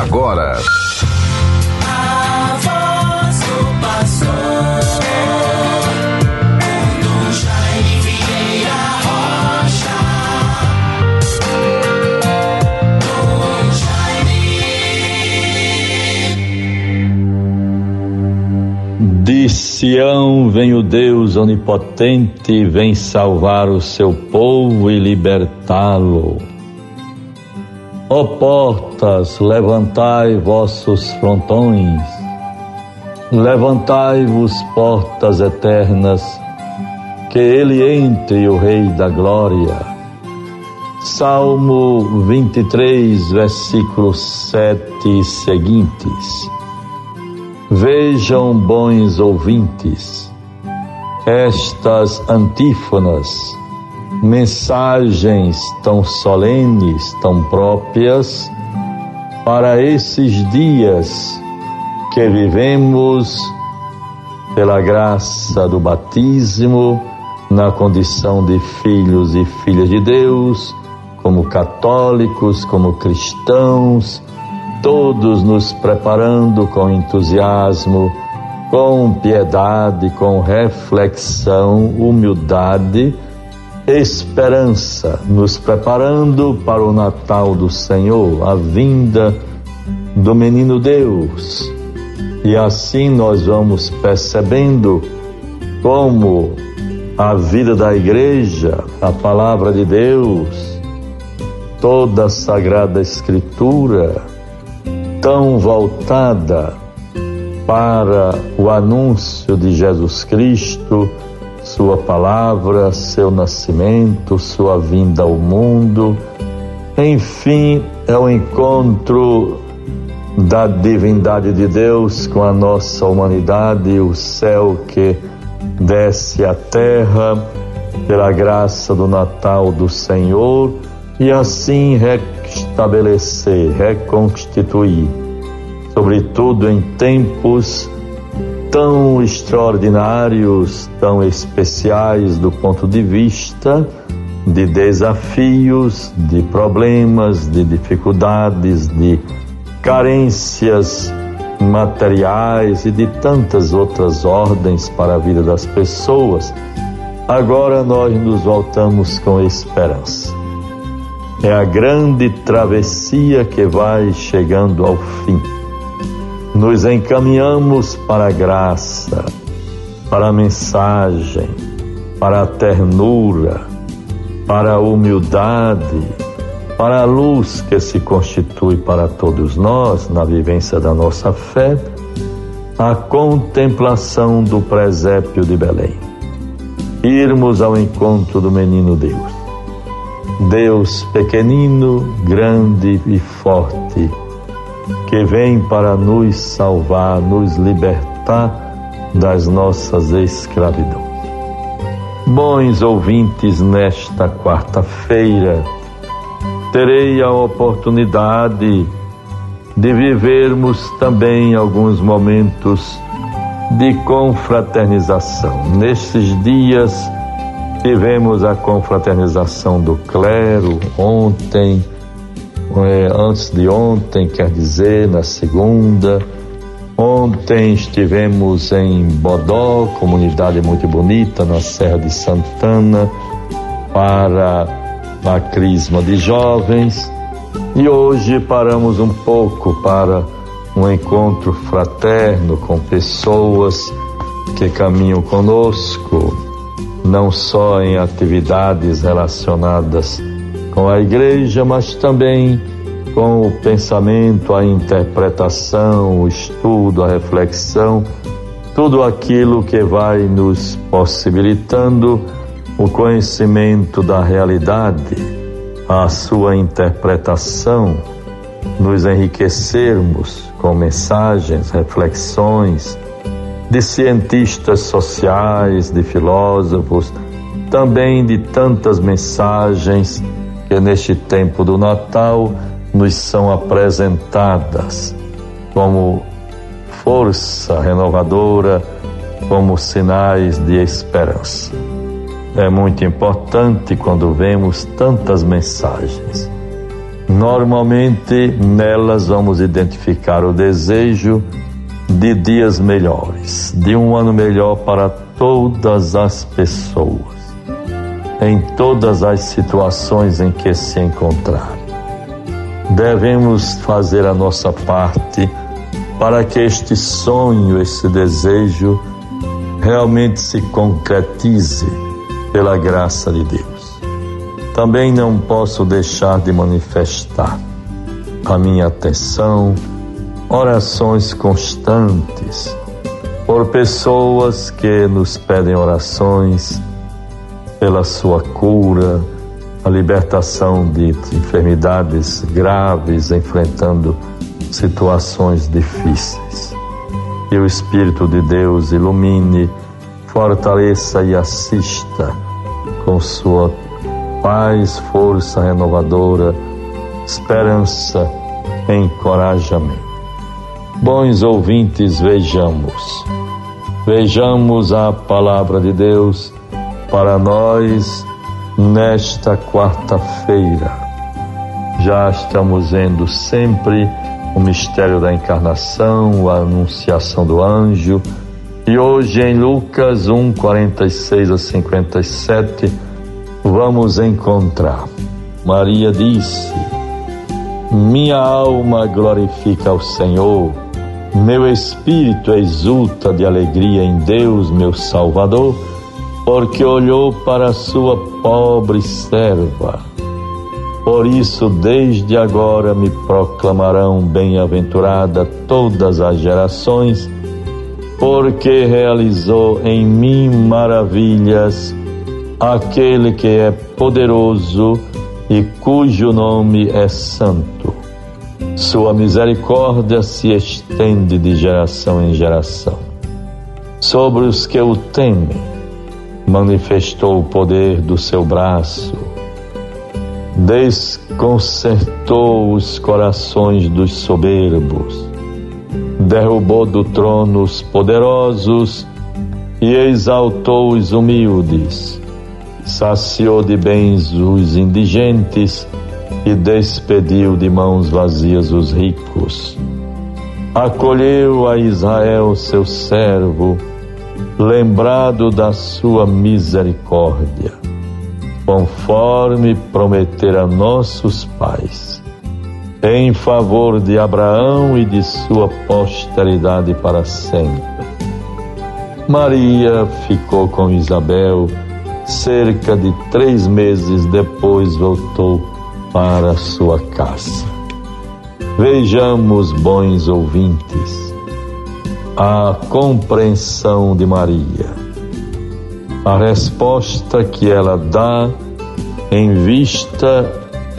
agora. De Sião vem o Deus onipotente, vem salvar o seu povo e libertá-lo. Ó portas, levantai vossos frontões, levantai-vos portas eternas, que ele entre o Rei da Glória. Salmo 23, versículos 7 e seguintes. Vejam, bons ouvintes, estas antífonas mensagens tão solenes, tão próprias para esses dias que vivemos pela graça do batismo, na condição de filhos e filhas de Deus, como católicos, como cristãos, todos nos preparando com entusiasmo, com piedade, com reflexão, humildade esperança, nos preparando para o Natal do Senhor, a vinda do menino Deus. E assim nós vamos percebendo como a vida da igreja, a palavra de Deus, toda a sagrada escritura, tão voltada para o anúncio de Jesus Cristo, sua palavra, seu nascimento, sua vinda ao mundo. Enfim, é o encontro da divindade de Deus com a nossa humanidade, o céu que desce à terra pela graça do Natal do Senhor e assim restabelecer, reconstituir, sobretudo em tempos tão extraordinários, tão especiais do ponto de vista de desafios, de problemas, de dificuldades, de carências materiais e de tantas outras ordens para a vida das pessoas. Agora nós nos voltamos com esperança. É a grande travessia que vai chegando ao fim nos encaminhamos para a graça, para a mensagem, para a ternura, para a humildade, para a luz que se constitui para todos nós na vivência da nossa fé, a contemplação do presépio de Belém. Irmos ao encontro do menino Deus. Deus pequenino, grande e forte que vem para nos salvar, nos libertar das nossas escravidões. Bons ouvintes, nesta quarta-feira terei a oportunidade de vivermos também alguns momentos de confraternização. Nesses dias tivemos a confraternização do clero ontem é, antes de ontem, quer dizer, na segunda. Ontem estivemos em Bodó, comunidade muito bonita, na Serra de Santana, para a Crisma de Jovens. E hoje paramos um pouco para um encontro fraterno com pessoas que caminham conosco, não só em atividades relacionadas com a igreja, mas também com o pensamento, a interpretação, o estudo, a reflexão, tudo aquilo que vai nos possibilitando o conhecimento da realidade, a sua interpretação, nos enriquecermos com mensagens, reflexões de cientistas sociais, de filósofos, também de tantas mensagens que neste tempo do Natal nos são apresentadas como força renovadora, como sinais de esperança. É muito importante quando vemos tantas mensagens. Normalmente nelas vamos identificar o desejo de dias melhores, de um ano melhor para todas as pessoas, em todas as situações em que se encontrarem. Devemos fazer a nossa parte para que este sonho, esse desejo, realmente se concretize pela graça de Deus. Também não posso deixar de manifestar a minha atenção, orações constantes por pessoas que nos pedem orações pela sua cura, a libertação de enfermidades graves, enfrentando situações difíceis. Que o Espírito de Deus ilumine, fortaleça e assista com sua paz, força renovadora, esperança, encorajamento. Bons ouvintes, vejamos. Vejamos a palavra de Deus para nós nesta quarta-feira. Já estamos vendo sempre o mistério da encarnação, a anunciação do anjo. E hoje em Lucas 1, 46 a 57, vamos encontrar. Maria disse: Minha alma glorifica ao Senhor, meu espírito exulta de alegria em Deus, meu Salvador, porque olhou para sua pobre serva. Por isso, desde agora me proclamarão bem-aventurada todas as gerações, porque realizou em mim maravilhas aquele que é poderoso e cujo nome é santo. Sua misericórdia se estende de geração em geração. Sobre os que o temem, manifestou o poder do seu braço desconcertou os corações dos soberbos, derrubou do trono os poderosos e exaltou os humildes, saciou de bens os indigentes e despediu de mãos vazias os ricos. Acolheu a Israel, seu servo, lembrado da sua misericórdia conforme prometer a nossos pais, em favor de Abraão e de sua posteridade para sempre. Maria ficou com Isabel cerca de três meses depois voltou para sua casa. Vejamos, bons ouvintes, a compreensão de Maria a resposta que ela dá em vista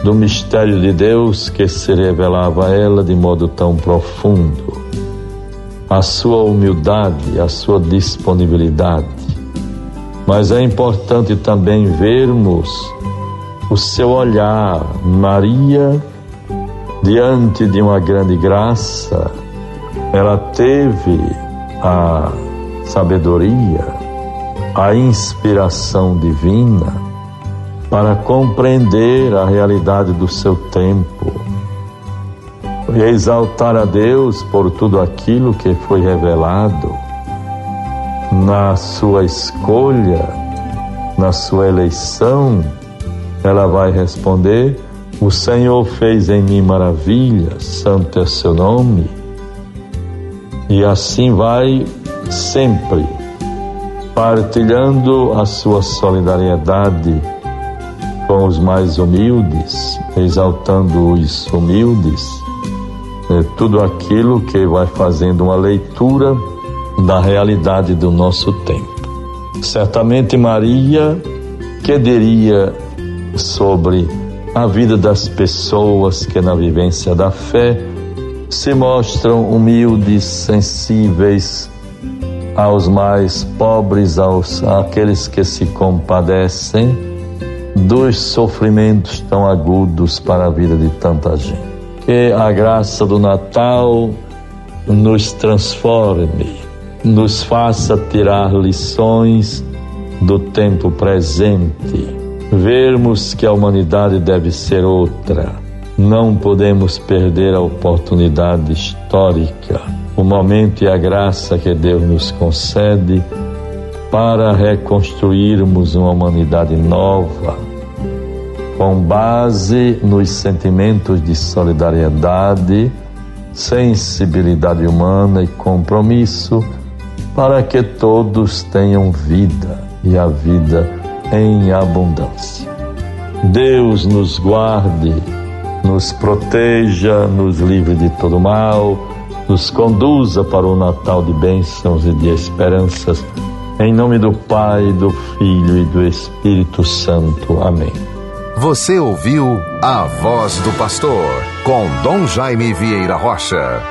do mistério de Deus que se revelava a ela de modo tão profundo, a sua humildade, a sua disponibilidade. Mas é importante também vermos o seu olhar, Maria, diante de uma grande graça, ela teve a sabedoria, a inspiração divina para compreender a realidade do seu tempo e exaltar a Deus por tudo aquilo que foi revelado na sua escolha, na sua eleição, ela vai responder: O Senhor fez em mim maravilhas, santo é seu nome. E assim vai sempre partilhando a sua solidariedade com os mais humildes, exaltando os humildes, é tudo aquilo que vai fazendo uma leitura da realidade do nosso tempo. Certamente Maria, que diria sobre a vida das pessoas que na vivência da fé se mostram humildes, sensíveis, aos mais pobres, aos àqueles que se compadecem dos sofrimentos tão agudos para a vida de tanta gente. Que a graça do Natal nos transforme, nos faça tirar lições do tempo presente, vermos que a humanidade deve ser outra, Não podemos perder a oportunidade histórica, o momento e a graça que Deus nos concede para reconstruirmos uma humanidade nova, com base nos sentimentos de solidariedade, sensibilidade humana e compromisso, para que todos tenham vida e a vida em abundância. Deus nos guarde, nos proteja, nos livre de todo mal, nos conduza para o Natal de bênçãos e de esperanças. Em nome do Pai, do Filho e do Espírito Santo. Amém. Você ouviu a voz do pastor com Dom Jaime Vieira Rocha.